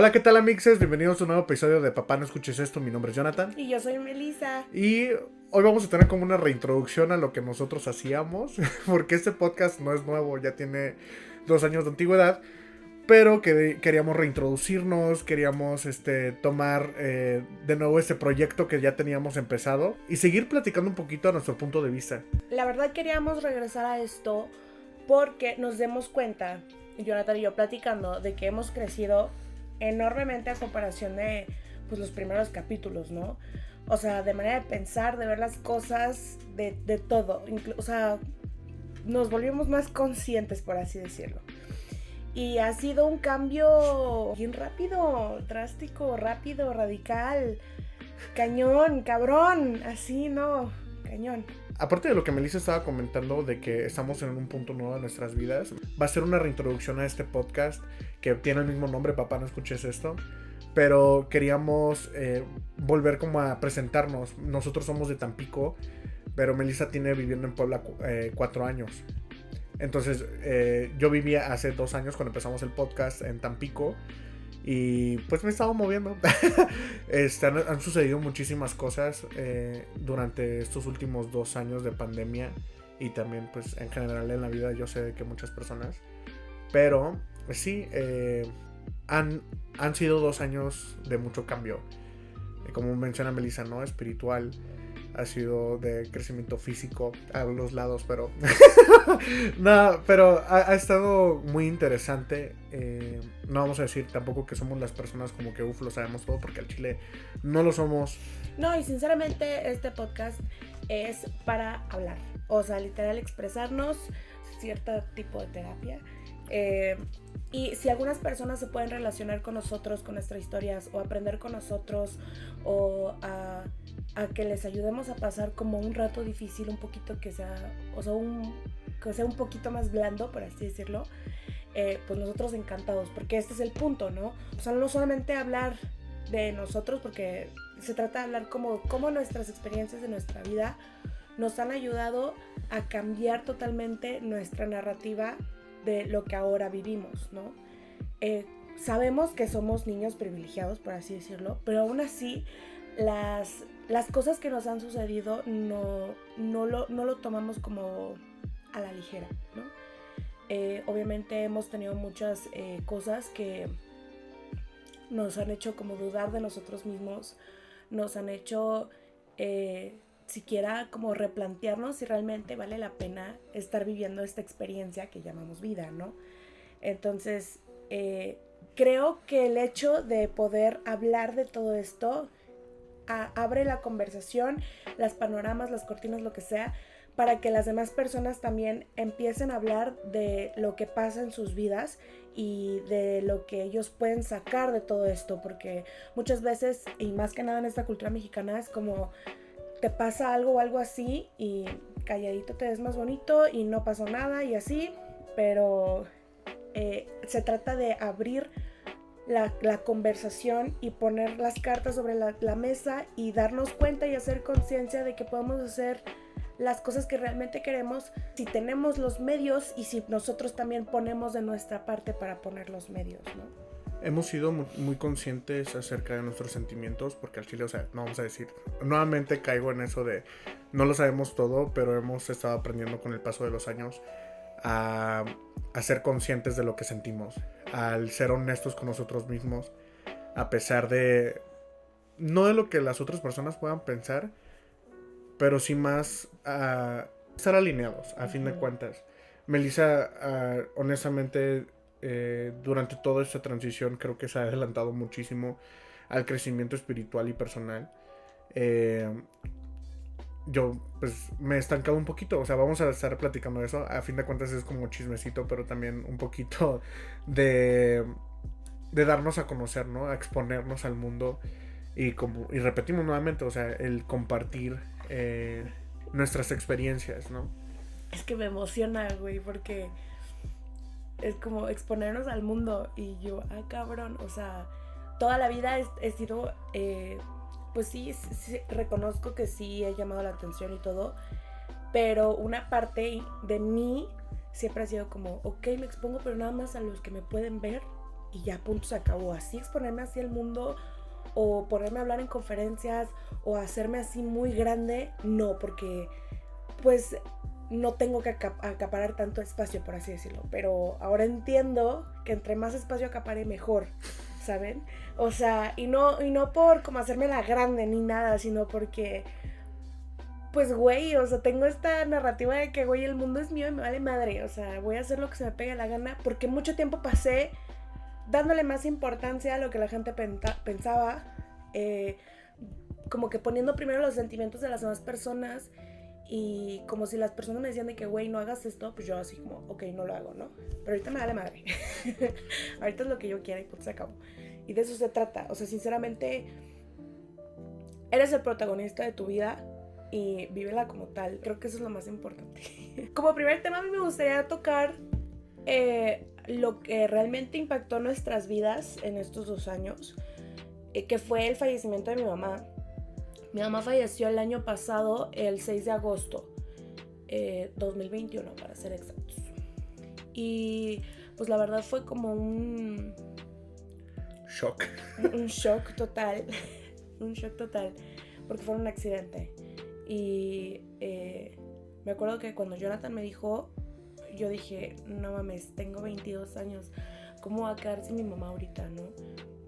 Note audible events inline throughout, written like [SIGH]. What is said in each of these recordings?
Hola, ¿qué tal, amixes? Bienvenidos a un nuevo episodio de Papá No Escuches Esto. Mi nombre es Jonathan. Y yo soy Melissa. Y hoy vamos a tener como una reintroducción a lo que nosotros hacíamos, [LAUGHS] porque este podcast no es nuevo, ya tiene dos años de antigüedad. Pero que queríamos reintroducirnos, queríamos este, tomar eh, de nuevo este proyecto que ya teníamos empezado y seguir platicando un poquito a nuestro punto de vista. La verdad queríamos regresar a esto porque nos demos cuenta, Jonathan y yo platicando, de que hemos crecido enormemente a comparación de pues, los primeros capítulos, ¿no? O sea, de manera de pensar, de ver las cosas, de, de todo. o sea, nos volvimos más conscientes, por así decirlo. Y ha sido un cambio bien rápido, drástico, rápido, radical, cañón, cabrón, así, ¿no? Aparte de lo que Melissa estaba comentando de que estamos en un punto nuevo de nuestras vidas, va a ser una reintroducción a este podcast que tiene el mismo nombre, papá, no escuches esto. Pero queríamos eh, volver como a presentarnos. Nosotros somos de Tampico, pero Melissa tiene viviendo en Puebla eh, cuatro años. Entonces, eh, yo vivía hace dos años cuando empezamos el podcast en Tampico. Y pues me he estado moviendo. [LAUGHS] este, han, sucedido muchísimas cosas eh, durante estos últimos dos años de pandemia. Y también pues en general en la vida yo sé que muchas personas. Pero pues, sí, eh, han, han sido dos años de mucho cambio. como menciona Melissa, ¿no? Espiritual, ha sido de crecimiento físico a los lados, pero [LAUGHS] no, pero ha, estado muy interesante. Eh, no vamos a decir tampoco que somos las personas como que uff lo sabemos todo, porque al chile no lo somos. No, y sinceramente este podcast es para hablar, o sea, literal expresarnos, cierto tipo de terapia. Eh, y si algunas personas se pueden relacionar con nosotros, con nuestras historias, o aprender con nosotros, o a, que les ayudemos a pasar como un rato difícil, un poquito que sea, o sea, un, que sea un poquito más blando, por así decirlo, eh, pues nosotros encantados, porque este es el punto, ¿no? O sea, no solamente hablar de nosotros, porque se trata de hablar como, como nuestras experiencias de nuestra vida nos han ayudado a cambiar totalmente nuestra narrativa de lo que ahora vivimos, ¿no? Eh, sabemos que somos niños privilegiados, por así decirlo, pero aún así las, las cosas que nos han sucedido no, no, lo, no lo tomamos como a la ligera, ¿no? Eh, obviamente hemos tenido muchas eh, cosas que nos han hecho como dudar de nosotros mismos, nos han hecho siquiera como replantearnos si realmente vale la pena estar viviendo esta experiencia que llamamos vida, ¿no? Entonces, eh, creo que el hecho de poder hablar de todo esto abre la conversación, las panoramas, las cortinas, lo que sea, para que las demás personas también empiecen a hablar de lo que pasa en sus vidas y de lo que ellos pueden sacar de todo esto, porque muchas veces, y más que nada en esta cultura mexicana, es como te pasa algo o algo así y calladito te ves más bonito y no pasó nada y así, pero eh, se trata de abrir la, conversación y poner las cartas sobre la, la mesa y darnos cuenta y hacer conciencia de que podemos hacer las cosas que realmente queremos si tenemos los medios y si nosotros también ponemos de nuestra parte para poner los medios, ¿no? hemos sido muy, conscientes acerca de nuestros sentimientos, porque al chile, o sea, no vamos a decir, nuevamente caigo en eso de, no lo sabemos todo, pero hemos estado aprendiendo con el paso de los años a, a ser conscientes de lo que sentimos, al ser honestos con nosotros mismos, a pesar de, no de lo que las otras personas puedan pensar, pero sí más a estar alineados, a fin de cuentas. Melissa, ah, honestamente, eh, durante toda esta transición creo que se ha adelantado muchísimo al crecimiento espiritual y personal. Eh, yo pues me he estancado un poquito, o sea, vamos a estar platicando eso. A fin de cuentas es como chismecito, pero también un poquito [LAUGHS] de, de darnos a conocer, ¿no? A exponernos al mundo y, como, y repetimos nuevamente, o sea, el compartir eh, nuestras experiencias, ¿no? Es que me emociona, güey, porque es como exponernos al mundo. Y yo, ah, cabrón, o sea, toda la vida he, sido, eh, pues sí, reconozco que sí he llamado la atención y todo, pero una parte de mí siempre ha sido como, ok, me expongo, pero nada más a los que me pueden ver y ya punto se acabó. Así exponerme así al mundo o ponerme a hablar en conferencias o hacerme así muy grande, no, porque pues no tengo que acaparar tanto espacio, por así decirlo. Pero ahora entiendo que entre más espacio acapare, mejor, ¿saben? O sea, y no, y no por como hacerme la grande ni nada, sino porque, pues, güey, o sea, tengo esta narrativa de que, güey, el mundo es mío y me vale madre. O sea, voy a hacer lo que se me pegue la gana, porque mucho tiempo pasé dándole más importancia a lo que la gente pensaba, eh, como que poniendo primero los sentimientos de las demás personas y como si las personas me decían de que, güey, no hagas esto, pues yo así como, ok, no lo hago, ¿no? Pero ahorita me da la madre. [LAUGHS] ahorita es lo que yo quiera y pues se acabó. Y de eso se trata. O sea, sinceramente, eres el protagonista de tu vida y vívela como tal. Creo que eso es lo más importante. [LAUGHS] como primer tema, a mí me gustaría tocar eh, lo que realmente impactó nuestras vidas en estos dos años, eh, que fue el fallecimiento de mi mamá. Mi mamá falleció el año pasado, el 6 de agosto, 2021 eh, para ser exactos. Y pues la verdad fue como un... Shock. Un shock total. [LAUGHS] un shock total. Porque fue un accidente. Y me acuerdo que cuando Jonathan me dijo, yo dije, no mames, tengo 22 años, ¿cómo va a quedar sin mi mamá ahorita, no?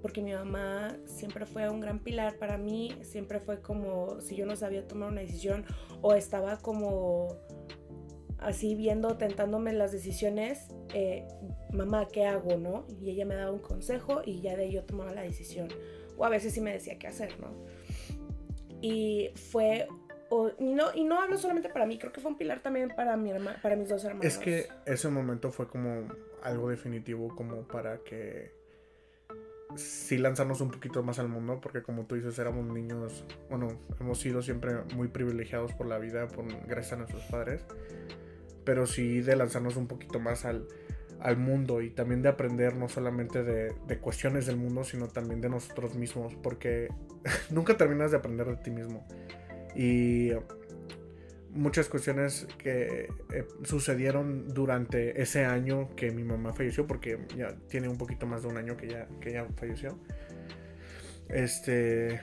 Porque mi mamá siempre fue un gran pilar para mí, siempre fue como si yo no sabía tomar una decisión o estaba como así viendo, tentándome las decisiones, eh, mamá, ¿qué hago, no? Y ella me daba un consejo y ya de ahí yo tomaba la decisión. O a veces sí me decía qué hacer, ¿no? Y fue y, no, y no hablo solamente para mí, creo que fue un pilar también para, mi para mis dos hermanos. Es que ese momento fue como algo definitivo como para que sí lanzarnos un poquito más al mundo, porque como tú dices, éramos niños, bueno, hemos sido siempre muy privilegiados por la vida, por, gracias a nuestros padres, pero sí de lanzarnos un poquito más al, al mundo y también de aprender no solamente de, de, cuestiones del mundo, sino también de nosotros mismos, porque [LAUGHS] nunca terminas de aprender de ti mismo. Y muchas cuestiones que eh, sucedieron durante ese año que mi mamá falleció, porque ya tiene un poquito más de un año que ya, que ya falleció. Este,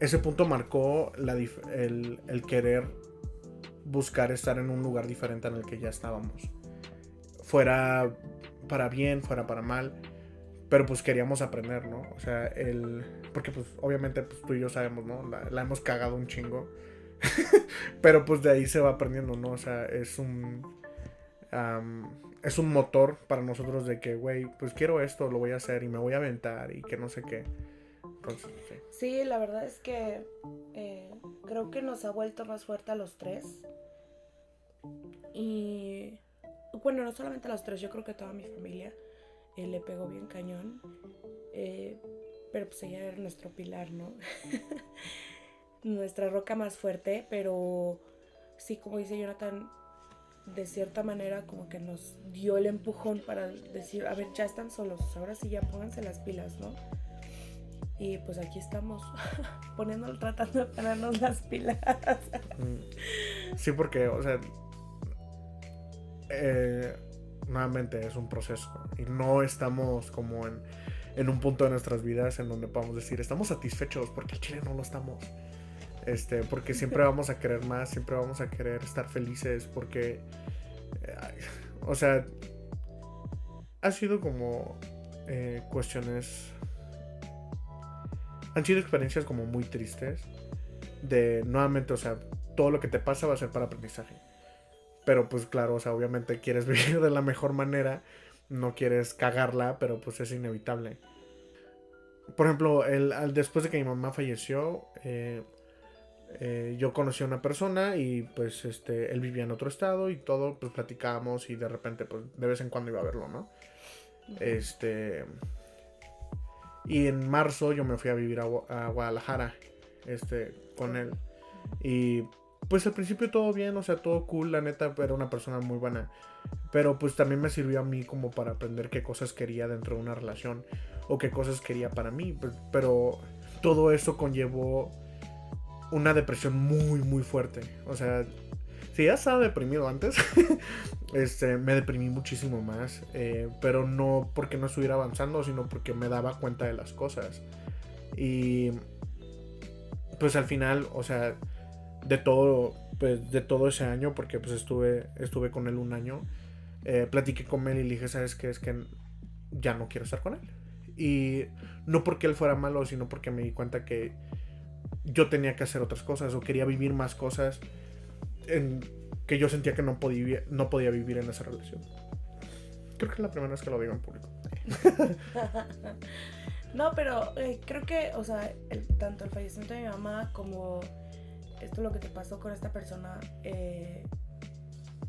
ese punto marcó el, el, querer buscar estar en un lugar diferente en el que ya estábamos. Fuera para bien, fuera para mal. Pero pues queríamos aprender, ¿no? O sea, el... Porque pues obviamente pues, tú y yo sabemos, ¿no? La, hemos cagado un chingo. [LAUGHS] Pero pues de ahí se va aprendiendo, ¿no? O sea, es un... es un motor para nosotros de que, güey, pues quiero esto, lo voy a hacer y me voy a aventar y que no sé qué. Entonces, sí. sí la verdad es que eh, creo que nos ha vuelto más fuerte a los tres. Y bueno, no solamente a los tres, yo creo que a toda mi familia le pegó bien cañón. Eh, pero pues ella era nuestro pilar, ¿no? [LAUGHS] Nuestra roca más fuerte, pero sí, como dice Jonathan, de cierta manera como que nos dio el empujón para decir, a ver, ya están solos, ahora sí ya pónganse las pilas, ¿no? Y pues aquí estamos, [LAUGHS] poniendo, tratando de ponernos las pilas. Mm. Sí, porque, o sea, eh, nuevamente es un proceso y no estamos como en, en, un punto de nuestras vidas en donde podamos decir estamos satisfechos porque chile no lo estamos. Este, porque siempre [LAUGHS] vamos a querer más, siempre vamos a querer estar felices porque, eh, o sea, ha sido como eh, cuestiones, han sido experiencias como muy tristes de nuevamente, o sea, todo lo que te pasa va a ser para aprendizaje. Pero pues claro, o sea, obviamente quieres [LAUGHS] vivir de la mejor manera, no quieres cagarla, pero pues es inevitable. Por ejemplo, el, después de que mi mamá falleció, eh, eh, yo conocí a una persona y pues este, él vivía en otro estado y todo, pues platicábamos y de repente pues de vez en cuando iba a verlo, ¿no? Este... Y en marzo yo me fui a vivir a, a Guadalajara, este, con él. Y pues al principio todo bien, o sea, todo cool, la neta, era una persona muy buena. Pero pues también me sirvió a mí como para aprender qué cosas quería dentro de una relación o qué cosas quería para mí. Pues, pero todo eso conllevó una depresión muy, muy fuerte. O sea, si ya estaba deprimido antes, [LAUGHS] este, me deprimí muchísimo más. Eh, pero no porque no estuviera avanzando, sino porque me daba cuenta de las cosas. Y pues al final, o sea, de todo, pues, de todo ese año, porque pues estuve, estuve con él un año, eh, platiqué con él y le dije, ¿sabes qué? Es que ya no quiero estar con él. Y no porque él fuera malo, sino porque me di cuenta que yo tenía que hacer otras cosas o quería vivir más cosas en que yo sentía que no podía, no podía vivir en esa relación. Creo que es la primera vez que lo digo en público. [LAUGHS] no, pero eh, creo que, o sea, tanto el fallecimiento de mi mamá como esto lo que te pasó con esta persona, eh,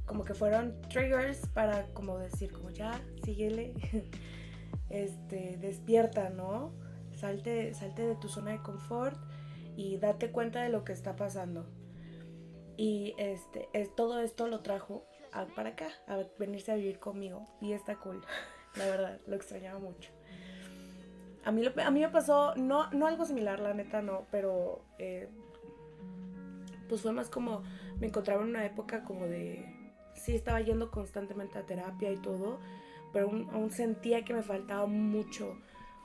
como que fueron triggers para como decir, como ya, síguele, [LAUGHS] este, despierta, ¿no? Salte, salte de tu zona de confort y date cuenta de lo que está pasando. Y este, es, todo esto lo trajo para acá, a venirse a vivir conmigo. Y está cool, [LAUGHS] la verdad, lo extrañaba mucho. A mí, a mí me pasó, no, no algo similar, la neta no, pero eh, pues fue más como, me encontraba en una época como de, sí estaba yendo constantemente a terapia y todo, pero aún sentía que me faltaba mucho,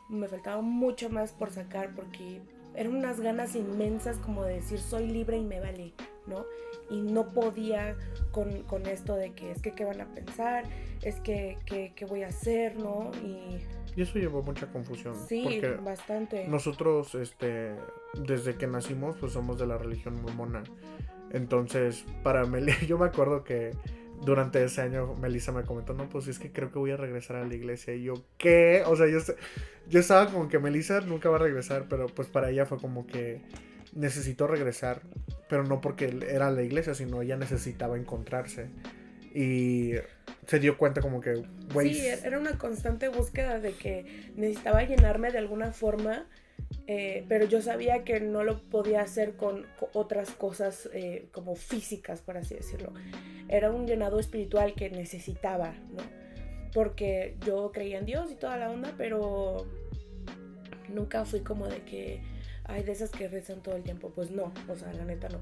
me faltaba mucho más por sacar porque eran unas ganas inmensas como de decir soy libre y me vale, ¿no? Y no podía con, con esto de que es que qué van a pensar, es que qué voy a hacer, ¿no? Y, y eso llevó mucha confusión. Sí, bastante. Nosotros, este, desde que nacimos, pues somos de la religión mormona. Entonces, para Meli, [LAUGHS] yo me acuerdo que durante ese año Melissa me comentó, no, pues es que creo que voy a regresar a la iglesia. Y yo, ¿qué? O sea, yo, yo estaba como que Melissa nunca va a regresar, pero pues para ella fue como que necesitó regresar, pero no porque era la iglesia, sino ella necesitaba encontrarse. Y se dio cuenta como que. Sí, era una constante búsqueda de que necesitaba llenarme de alguna forma eh, pero yo sabía que no lo podía hacer con, otras cosas eh, como físicas, por así decirlo. Era un llenado espiritual que necesitaba, ¿no? Porque yo creía en Dios y toda la onda, pero nunca fui como de que hay de esas que rezan todo el tiempo. Pues no, o sea, la neta no.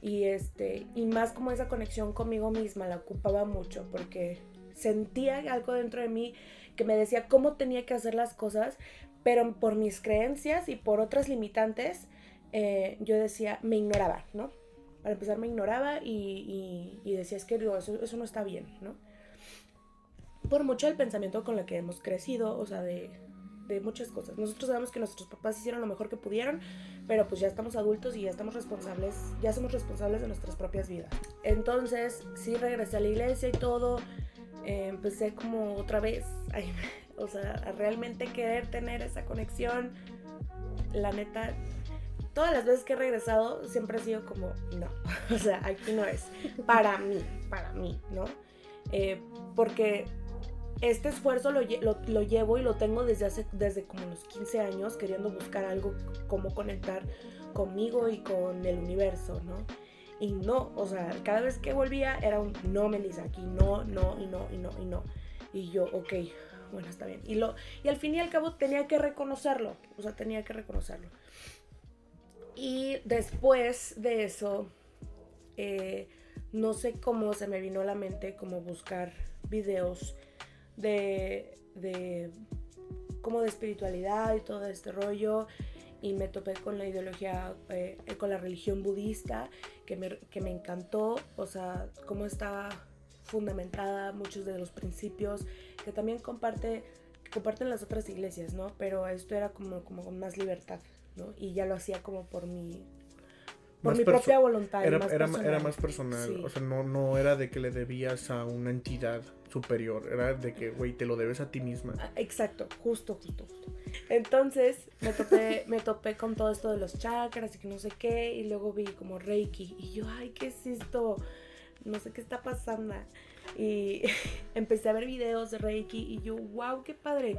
Y este, y más como esa conexión conmigo misma la ocupaba mucho porque sentía algo dentro de mí que me decía cómo tenía que hacer las cosas, pero por mis creencias y por otras limitantes, eh, yo decía, me ignoraba, ¿no? Para empezar me ignoraba y, decía, es que eso, eso, no está bien, ¿no? Por mucho el pensamiento con el que hemos crecido, o sea, de, de muchas cosas. Nosotros sabemos que nuestros papás hicieron lo mejor que pudieron, pero pues ya estamos adultos y ya estamos responsables, ya somos responsables de nuestras propias vidas. Entonces, sí regresé a la iglesia y todo, eh, empecé como otra vez, o sea, realmente querer tener esa conexión. La neta, todas las veces que he regresado siempre ha sido como, no, [LAUGHS] o sea, aquí no es. Para mí, para mí, ¿no? Eh, porque este esfuerzo lo, lo, llevo y lo tengo desde hace, desde como los 15 años, queriendo buscar algo, como conectar conmigo y con el universo, ¿no? Y no, o sea, cada vez que volvía era un no, Melissa, aquí no, no, y no, y no, y no. Y yo, ok, bueno, está bien. Y, lo, y al fin y al cabo tenía que reconocerlo, o sea, tenía que reconocerlo. Y después de eso, eh, no sé cómo se me vino a la mente como buscar videos de, de como de espiritualidad y todo este rollo y me topé con la ideología, eh, con la religión budista, que me, que me encantó, o sea, cómo está fundamentada, muchos de los principios que también comparte, comparten las otras iglesias, ¿no? Pero esto era como, como con más libertad, ¿no? Y ya lo hacía como por mi, por mi propia voluntad. Era más, era, era más personal, o sea, no, no era de que le debías a una entidad superior, era de que, güey, te lo debes a ti misma. Ah, exacto, justo, justo, justo. Entonces me topé, [LAUGHS] me topé con todo esto de los chakras y que no sé qué, y luego vi como Reiki, y yo, ay, ¿qué es esto? No sé qué está pasando. Y [LAUGHS] empecé a ver videos de Reiki y yo, wow, qué padre.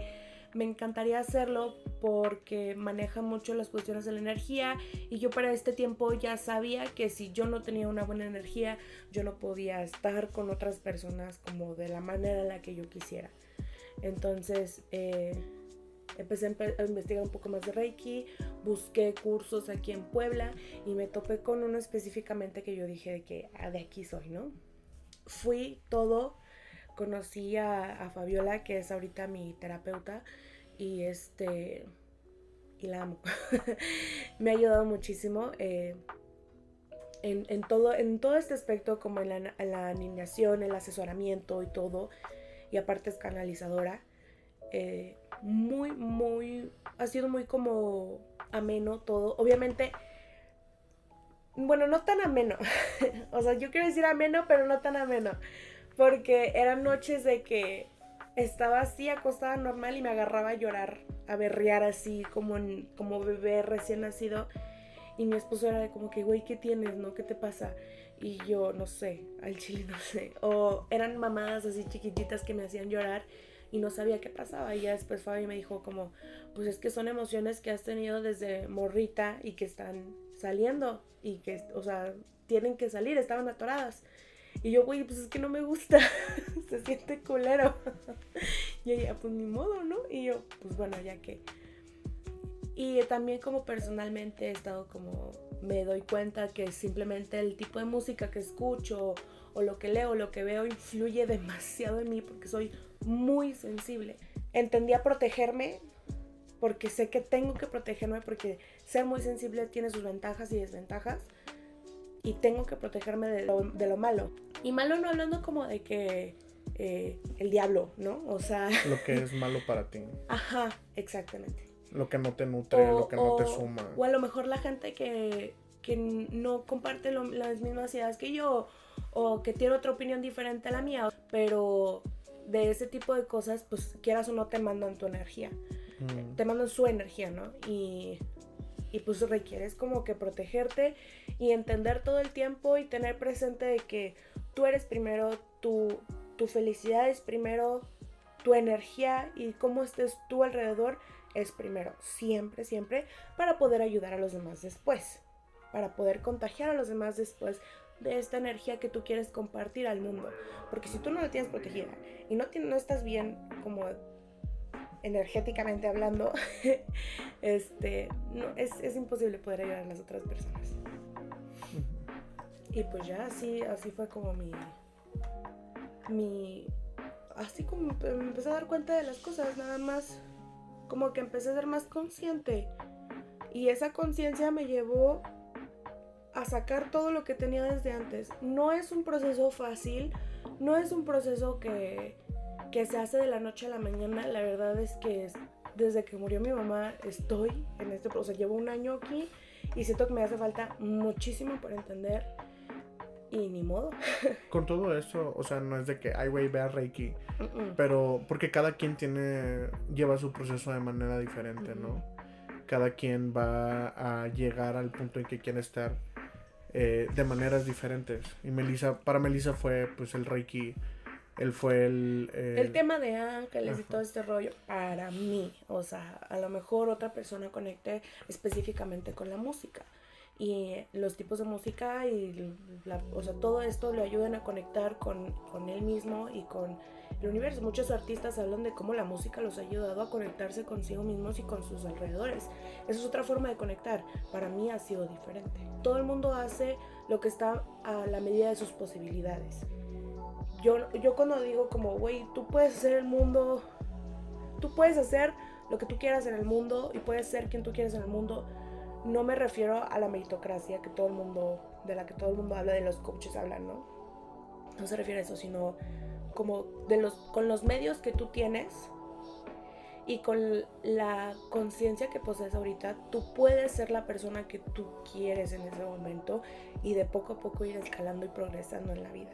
Me encantaría hacerlo porque maneja mucho las cuestiones de la energía y yo para este tiempo ya sabía que si yo no tenía una buena energía, yo no podía estar con otras personas como de la manera en la que yo quisiera. Entonces, eh, empecé a, investigar un poco más de Reiki, busqué cursos aquí en Puebla y me topé con uno específicamente que yo dije que ah, de aquí soy, ¿no? Fui todo, conocí a, a Fabiola, que es ahorita mi terapeuta, y este, y la amo. [LAUGHS] me ha ayudado muchísimo. eh, en, en todo, en todo este aspecto, como en la, en la alineación, el asesoramiento y todo, y aparte es canalizadora, eh, muy, muy, ha sido muy como ameno todo. Obviamente, bueno, no tan ameno, [LAUGHS] o sea, yo quiero decir ameno, pero no tan ameno, porque eran noches de que estaba así acostada normal y me agarraba a llorar, a berrear así como, en- como bebé recién nacido. Y mi esposo era como que, güey, ¿qué tienes, no? ¿Qué te pasa? Y yo, no sé, al chile no sé. O eran mamadas así chiquititas que me hacían llorar y no sabía qué pasaba. Y ya después Fabi me dijo como, pues es que son emociones que has tenido desde morrita y que están saliendo. Y que, o sea, tienen que salir, estaban atoradas. Y yo, güey, pues es que no me gusta. [LAUGHS] Se siente culero. [LAUGHS] y ella, pues ni modo, ¿no? Y yo, pues bueno, ya que... Y también como personalmente he estado como, me doy cuenta que simplemente el tipo de música que escucho o lo que leo, lo que veo influye demasiado en mí porque soy muy sensible. Entendí a protegerme porque sé que tengo que protegerme porque ser muy sensible tiene sus ventajas y desventajas y tengo que protegerme de lo, de lo malo. Y malo no hablando como de que eh, el diablo, ¿no? O sea, [LAUGHS] Lo que es [LAUGHS] malo para ti. ajá, exactamente. Lo que no te nutre, O- lo que no te o- suma. O a lo mejor la gente que, que no comparte lo- las mismas ideas que yo o que tiene otra opinión diferente a la mía, pero de ese tipo de cosas, pues quieras o no te mandan tu energía, Te mandan su energía, ¿no? Y, pues requieres como que protegerte y entender todo el tiempo y tener presente de que tú eres primero, tu, tu felicidad es primero, tu energía y cómo estés tú alrededor es primero, siempre, siempre, para poder ayudar a los demás después, para poder contagiar a los demás después de esta energía que tú quieres compartir al mundo. Porque si tú no la tienes protegida y no, tienes- no estás bien como energéticamente hablando, [LAUGHS] este, no, es, es imposible poder ayudar a las otras personas. Y pues ya así, así fue como mi, mi, así como me empecé a dar cuenta de las cosas, nada más, como que empecé a ser más consciente. Y esa conciencia me llevó a sacar todo lo que tenía desde antes. No es un proceso fácil, no es un proceso que, que se hace de la noche a la mañana. La verdad es que es- desde que murió mi mamá estoy en este proceso. Llevo un año aquí y siento que me hace falta muchísimo por entender. Y ni modo. [LAUGHS] Con todo eso, o sea, no es de que, ay, güey, vea Reiki. Mm-mm. Pero porque cada quien tiene, lleva su proceso de manera diferente, ¿no? Cada quien va a llegar al punto en que quiere estar eh, de maneras diferentes. Y Melissa, para Melissa fue pues el Reiki, él fue el... El tema de ángeles y Ajá. todo este rollo, para mí, o sea, a lo mejor otra persona conecte específicamente con la música. Y los tipos de música y la- o sea, todo esto le ayudan a conectar con, con él mismo y con el universo. Muchos artistas hablan de cómo la música los ha ayudado a conectarse consigo mismos y con sus alrededores. Esa es otra forma de conectar. Para mí ha sido diferente. Todo el mundo hace lo que está a la medida de sus posibilidades yo, yo cuando digo como, güey, tú puedes hacer el mundo, tú puedes hacer lo que tú quieras en el mundo y puedes ser quien tú quieras en el mundo, no me refiero a la meritocracia que todo el mundo, de la que todo el mundo habla, de los coaches hablan, ¿no? No se refiere a eso, sino como de los, con los medios que tú tienes y con la conciencia que posees ahorita, tú puedes ser la persona que tú quieres en ese momento y de poco a poco ir escalando y progresando en la vida.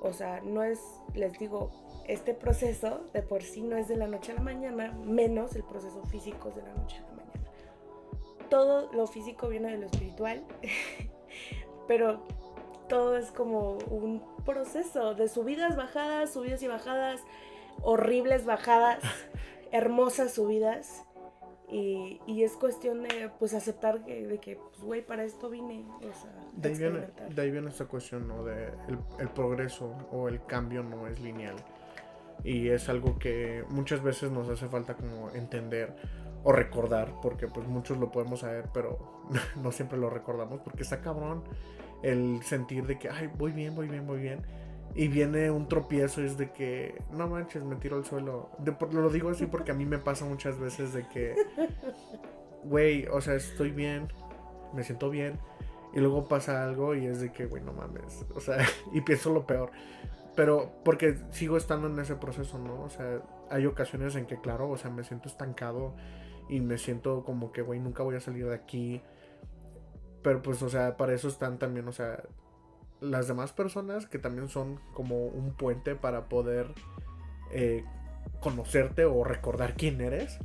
O sea, no es, les digo, este proceso de por sí no es de la noche a la mañana, menos el proceso físico es de la noche a la mañana. Todo lo físico viene de lo espiritual, [LAUGHS] pero todo es como un proceso de subidas, bajadas, subidas y bajadas, horribles bajadas, [LAUGHS] hermosas subidas. Y, y es cuestión de pues aceptar que, de que, pues güey, para esto vine. O sea, de, ahí viene, de ahí viene esta cuestión, ¿no? De el, el progreso o el cambio no es lineal. Y es algo que muchas veces nos hace falta como entender o recordar, porque pues muchos lo podemos saber, pero [LAUGHS] no siempre lo recordamos, porque está cabrón el sentir de que, ay, voy bien, voy bien, voy bien. Y viene un tropiezo, es de que, no manches, me tiro al suelo. De, lo digo así porque a mí me pasa muchas veces de que, güey, o sea, estoy bien, me siento bien. Y luego pasa algo y es de que, güey, no mames. O sea, [LAUGHS] y pienso lo peor. Pero porque sigo estando en ese proceso, ¿no? O sea, hay ocasiones en que, claro, o sea, me siento estancado y me siento como que, güey, nunca voy a salir de aquí. Pero pues, o sea, para eso están también, o sea, las demás personas que también son como un puente para poder eh, conocerte o recordar quién eres.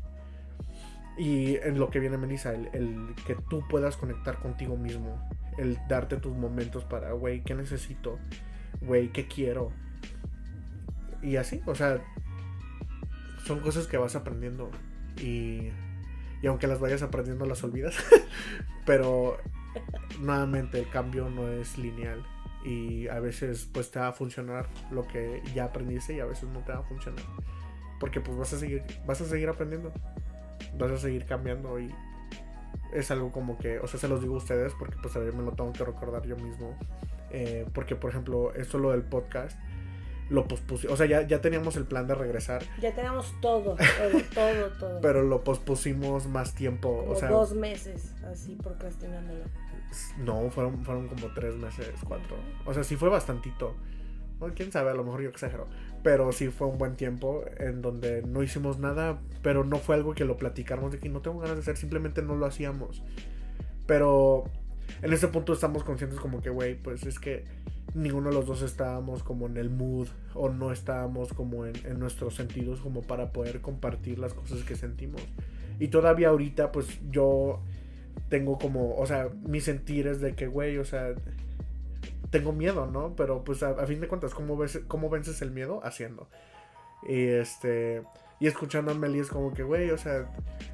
Y en lo que viene Melissa, el, el, que tú puedas conectar contigo mismo. El darte tus momentos para, güey, ¿qué necesito? Güey, ¿qué quiero? Y así, o sea, son cosas que vas aprendiendo. Y y aunque las vayas aprendiendo las olvidas. [LAUGHS] Pero nuevamente el cambio no es lineal y a veces pues te va a funcionar lo que ya aprendiste y a veces no te va a funcionar. Porque pues vas a seguir vas a seguir aprendiendo. Vas a seguir cambiando y es algo como que, o sea, se los digo a ustedes porque pues a mí me lo tengo que recordar yo mismo. Eh, porque por ejemplo, esto lo del podcast lo pospusimos. O sea, ya, ya teníamos el plan de regresar. Ya teníamos todo, todo, [LAUGHS] todo, todo. Pero lo pospusimos más tiempo. o sea, dos meses, así procrastinándolo. No, fueron, fueron como tres meses, cuatro. O sea, sí fue bastantito. quién sabe, a lo mejor yo exagero. Pero sí fue un buen tiempo en donde no hicimos nada, pero no fue algo que lo platicáramos de que no tengo ganas de hacer, simplemente no lo hacíamos. Pero en ese punto estamos conscientes como que, güey, pues es que ninguno de los dos estábamos como en el mood o no estábamos como en, nuestros sentidos como para poder compartir las cosas que sentimos. Y todavía ahorita pues yo tengo como, o sea, mi sentir es de que, güey, o sea, tengo miedo, ¿no? Pero pues a, fin de cuentas, ¿cómo, ves, ¿cómo vences el miedo? Haciendo. Y este... Y escuchando a Meli es como que, güey, o sea,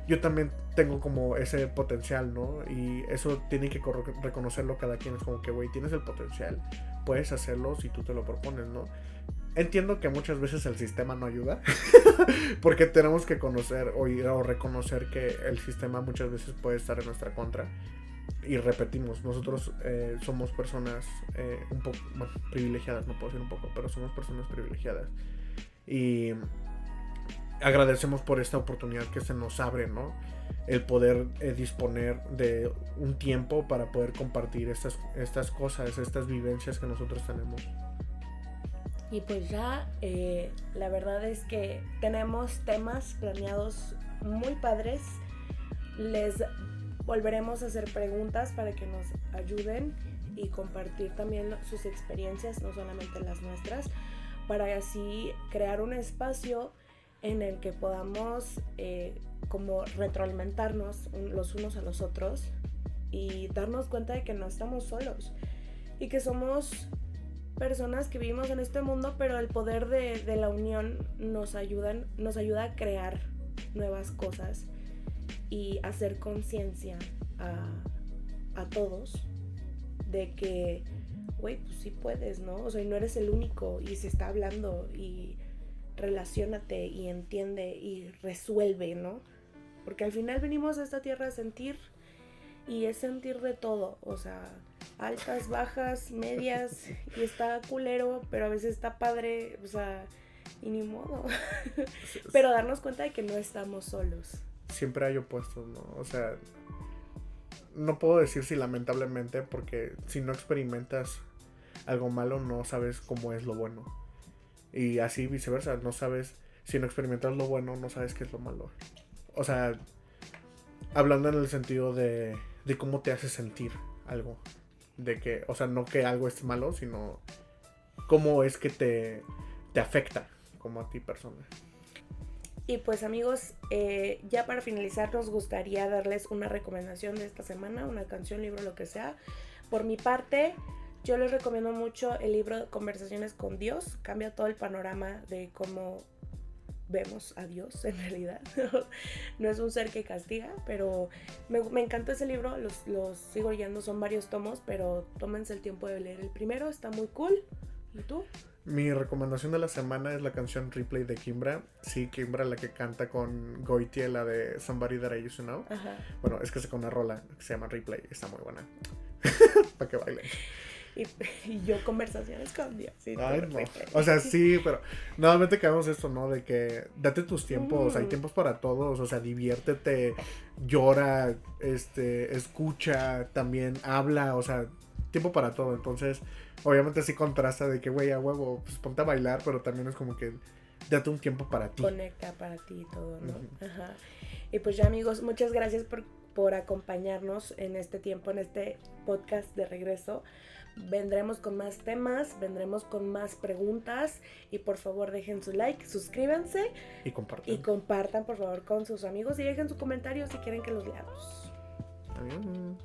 yo también tengo como ese potencial, ¿no? Y eso tiene que reconocerlo cada quien. Es como que, güey, tienes el potencial puedes hacerlo si tú te lo propones, ¿no? Entiendo que muchas veces el sistema no ayuda, [LAUGHS] porque tenemos que conocer o, o reconocer que el sistema muchas veces puede estar en nuestra contra. Y repetimos, nosotros eh, somos personas eh, un poco privilegiadas, no puedo decir un poco, pero somos personas privilegiadas. Y agradecemos por esta oportunidad que se nos abre, ¿no? El poder eh, disponer de un tiempo para poder compartir estas, estas cosas, estas vivencias que nosotros tenemos. Y pues ya, eh, la verdad es que tenemos temas planeados muy padres. Les volveremos a hacer preguntas para que nos ayuden y compartir también sus experiencias, no solamente las nuestras, para así crear un espacio en el que podamos eh, como retroalimentarnos los unos a los otros y darnos cuenta de que no estamos solos y que somos personas que vivimos en este mundo, pero el poder de, la unión nos, ayudan, nos ayuda a crear nuevas cosas y hacer conciencia a, a, todos de que, güey, pues sí puedes, ¿no? O sea, no eres el único y se está hablando y relacionate y entiende y resuelve, ¿no? Porque al final venimos a esta tierra a sentir y es sentir de todo, o sea, altas, bajas, medias y está culero, pero a veces está padre, o sea, y ni modo. [LAUGHS] pero darnos cuenta de que no estamos solos. Siempre hay opuestos, ¿no? O sea, no puedo decir si lamentablemente porque si no experimentas algo malo no sabes cómo es lo bueno. Y así viceversa, no sabes, si no experimentas lo bueno, no sabes qué es lo malo. O sea, hablando en el sentido de, de cómo te hace sentir algo. De que, o sea, no que algo es malo, sino cómo es que te, te afecta como a ti persona. Y pues amigos, eh, ya para finalizar nos gustaría darles una recomendación de esta semana, una canción, libro, lo que sea. Por mi parte, yo les recomiendo mucho el libro Conversaciones con Dios. Cambia todo el panorama de cómo vemos a Dios en realidad. [LAUGHS] no es un ser que castiga, pero me, me encantó ese libro. Los, los, sigo leyendo, son varios tomos, pero tómense el tiempo de leer el primero. Está muy cool. ¿Y tú? Mi recomendación de la semana es la canción Replay de Kimbra. Sí, Kimbra, la que canta con Goitie, la de Somebody That I Used to Know. Ajá. Bueno, es que se con una rola que se llama Replay. Está muy buena. [LAUGHS] Para que bailen. Y, [LAUGHS] y yo conversaciones con Dios. sí, Ay, no. O sea, sí, pero nuevamente caemos esto, ¿no? De que date tus tiempos, hay Mm. tiempos para todos, o sea, diviértete, llora, este, escucha, también habla, o sea, tiempo para todo. Entonces, obviamente sí contrasta de que, güey, a huevo, pues ponte a bailar, pero también es como que date un tiempo para ti. Conecta para ti y todo, ¿no? Ajá. Y pues ya amigos, muchas gracias por, por acompañarnos en este tiempo, en este podcast de regreso. Vendremos con más temas, vendremos con más preguntas y por favor dejen su like, suscríbanse Y compartan. y compartan por favor con sus amigos y dejen su comentario si quieren que los leamos. Adiós.